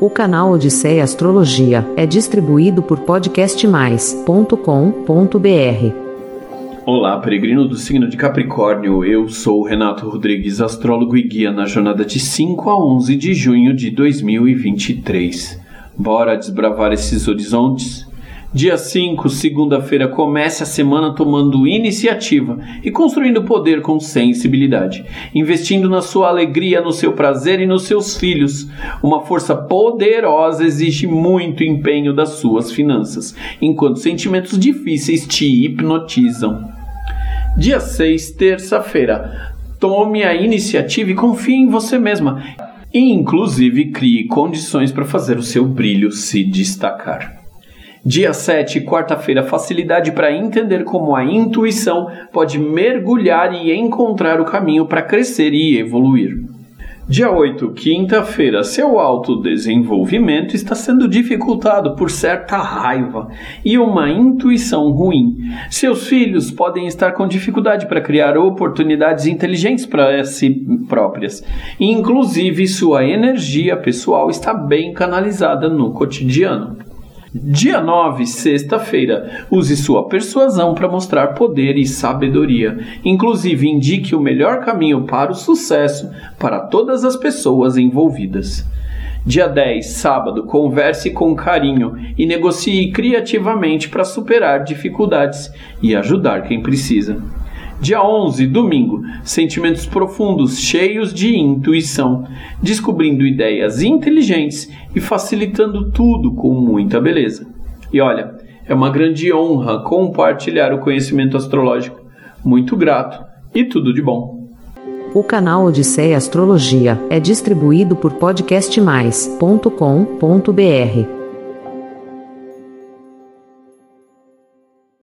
O canal Odisseia Astrologia é distribuído por podcastmais.com.br. Olá, peregrino do signo de Capricórnio. Eu sou Renato Rodrigues, astrólogo e guia na jornada de 5 a 11 de junho de 2023. Bora desbravar esses horizontes? Dia 5, segunda-feira, comece a semana tomando iniciativa e construindo poder com sensibilidade, investindo na sua alegria, no seu prazer e nos seus filhos. Uma força poderosa exige muito empenho das suas finanças, enquanto sentimentos difíceis te hipnotizam. Dia 6, terça-feira. Tome a iniciativa e confie em você mesma. E, inclusive, crie condições para fazer o seu brilho se destacar. Dia 7, quarta-feira, facilidade para entender como a intuição pode mergulhar e encontrar o caminho para crescer e evoluir. Dia 8, quinta-feira, seu autodesenvolvimento está sendo dificultado por certa raiva e uma intuição ruim. Seus filhos podem estar com dificuldade para criar oportunidades inteligentes para si próprias. Inclusive, sua energia pessoal está bem canalizada no cotidiano. Dia 9, sexta-feira. Use sua persuasão para mostrar poder e sabedoria. Inclusive, indique o melhor caminho para o sucesso para todas as pessoas envolvidas. Dia 10, sábado, converse com carinho e negocie criativamente para superar dificuldades e ajudar quem precisa. Dia 11, domingo, sentimentos profundos, cheios de intuição, descobrindo ideias inteligentes e facilitando tudo com muita beleza. E olha, é uma grande honra compartilhar o conhecimento astrológico. Muito grato e tudo de bom. O canal Odisseia Astrologia é distribuído por podcastmais.com.br